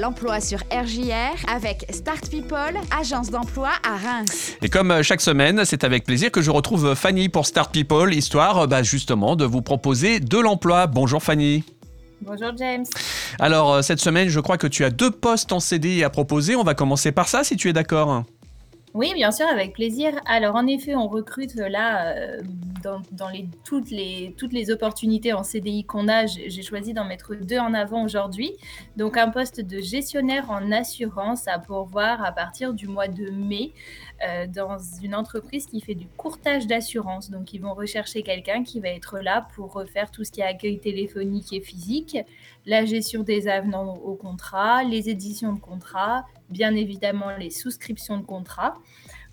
l'emploi sur RJR avec Start People, agence d'emploi à Reims. Et comme euh, chaque semaine, c'est avec plaisir que je retrouve Fanny pour Start People, histoire euh, bah, justement de vous proposer de l'emploi. Bonjour Fanny. Bonjour James. Alors euh, cette semaine, je crois que tu as deux postes en CDI à proposer. On va commencer par ça si tu es d'accord. Oui, bien sûr, avec plaisir. Alors, en effet, on recrute là, euh, dans, toutes, les, opportunités en CDI qu'on a, j'ai choisi d'en mettre deux en avant aujourd'hui. Donc, un poste de gestionnaire en assurance à pourvoir à partir du mois de mai euh, dans une entreprise qui fait du courtage d'assurance. Donc, ils vont rechercher quelqu'un qui va être là pour refaire tout ce qui est accueil téléphonique et physique, la gestion des avenants au contrat, les éditions de contrats, bien évidemment les souscriptions de contrats.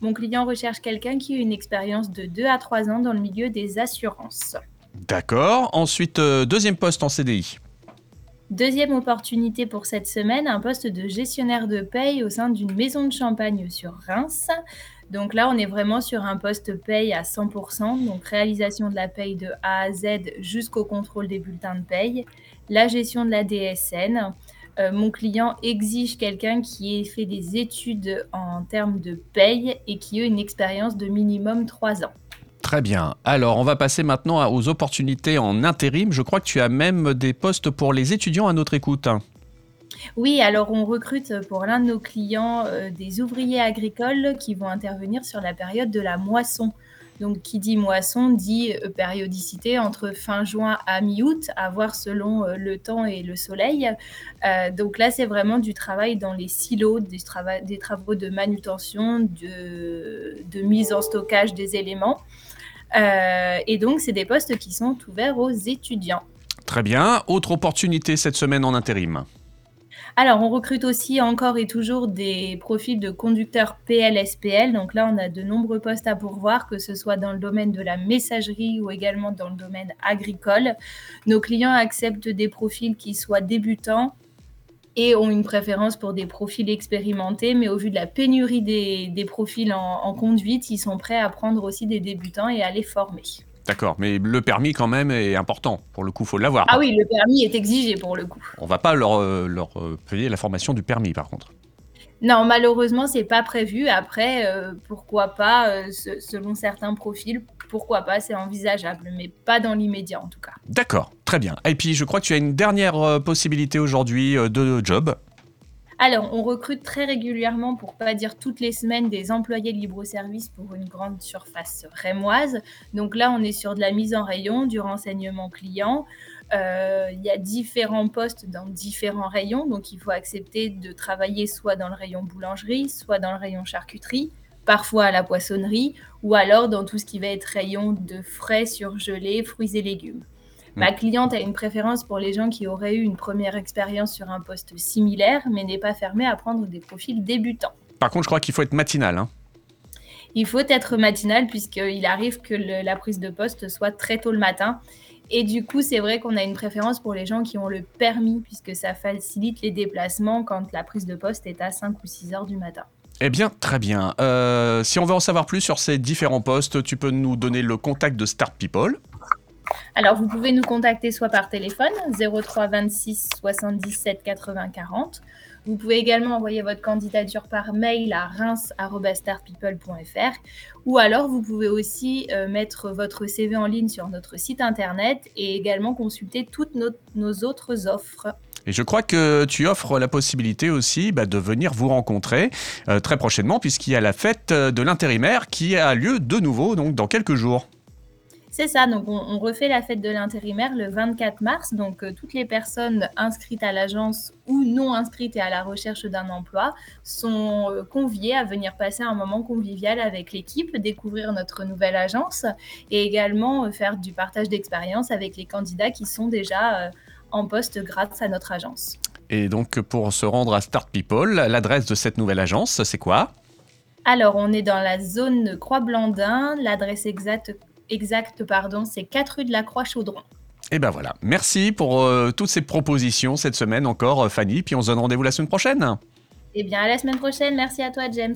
Mon client recherche quelqu'un qui a une expérience de 2 à 3 ans dans le milieu des assurances. D'accord. Ensuite, euh, deuxième poste en CDI. Deuxième opportunité pour cette semaine, un poste de gestionnaire de paye au sein d'une maison de champagne sur Reims. Donc là, on est vraiment sur un poste paye à 100%, donc réalisation de la paye de A à Z jusqu'au contrôle des bulletins de paye, la gestion de la DSN, euh, mon client exige quelqu'un qui ait fait des études en termes de paye et qui ait une expérience de minimum 3 ans. Très bien. Alors, on va passer maintenant aux opportunités en intérim. Je crois que tu as même des postes pour les étudiants à notre écoute. Oui, alors on recrute pour l'un de nos clients euh, des ouvriers agricoles qui vont intervenir sur la période de la moisson. Donc, qui dit moisson dit euh, périodicité entre fin juin à mi-août, à voir selon euh, le temps et le soleil. Euh, donc là, c'est vraiment du travail dans les silos, des, travaux de manutention, de, mise en stockage des éléments. et donc, c'est des postes qui sont ouverts aux étudiants. Très bien. Autre opportunité cette semaine en intérim alors, on recrute aussi encore et toujours des profils de conducteurs PLSPL. Donc là, on a de nombreux postes à pourvoir, que ce soit dans le domaine de la messagerie ou également dans le domaine agricole. Nos clients acceptent des profils qui soient débutants et ont une préférence pour des profils expérimentés, mais au vu de la pénurie des, profils en, en conduite, ils sont prêts à prendre aussi des débutants et à les former. D'accord, mais le permis quand même est important. Pour le coup, faut l'avoir. Ah oui, le permis est exigé pour le coup. On va pas leur, euh, leur euh, payer la formation du permis par contre. Non, malheureusement, c'est pas prévu. Après, euh, pourquoi pas, selon certains profils, pourquoi pas, c'est envisageable, mais pas dans l'immédiat en tout cas. D'accord, très bien. Et puis, je crois que tu as une dernière possibilité aujourd'hui de job. Alors, on recrute très régulièrement, pour pas dire toutes les semaines, des employés de libre-service pour une grande surface rémoise. Donc là, on est sur de la mise en rayon, du renseignement client. Euh, il y a différents postes dans différents rayons, donc il faut accepter de travailler soit dans le rayon boulangerie, soit dans le rayon charcuterie, parfois à la poissonnerie, ou alors dans tout ce qui va être rayon de frais surgelés, fruits et légumes. Ma cliente a une préférence pour les gens qui auraient eu une première expérience sur un poste similaire, mais n'est pas fermée à prendre des profils débutants. Par contre, je crois qu'il faut être matinal. Hein. Il faut être matinal puisqu'il arrive que la prise de poste soit très tôt le matin. Et du coup, c'est vrai qu'on a une préférence pour les gens qui ont le permis, puisque ça facilite les déplacements quand la prise de poste est à 5 ou 6 heures du matin. Eh bien, très bien. Euh, si on veut en savoir plus sur ces différents postes, tu peux nous donner le contact de Start People alors, vous pouvez nous contacter soit par téléphone 03 26 77 80 40. Vous pouvez également envoyer votre candidature par mail à reims.startpeople.fr ou alors vous pouvez aussi euh, mettre votre CV en ligne sur notre site internet et également consulter toutes nos, autres offres. Et je crois que tu offres la possibilité aussi bah, de venir vous rencontrer euh, très prochainement puisqu'il y a la fête de l'intérimaire qui a lieu de nouveau donc dans quelques jours. C'est ça, donc on, refait la fête de l'intérimaire le 24 mars. Donc euh, toutes les personnes inscrites à l'agence ou non inscrites et à la recherche d'un emploi sont euh, conviées à venir passer un moment convivial avec l'équipe, découvrir notre nouvelle agence et également euh, faire du partage d'expérience avec les candidats qui sont déjà en poste grâce à notre agence. Et donc pour se rendre à Start People, l'adresse de cette nouvelle agence, c'est quoi? Alors, on est dans la zone Croix-Blandin. L'adresse exacte exact, pardon, c'est 4 rue de la Croix-Chaudron. Et eh ben voilà, merci pour euh, toutes ces propositions cette semaine encore, euh, Fanny, puis on se donne rendez-vous la semaine prochaine. Eh bien, à la semaine prochaine, merci à toi, James.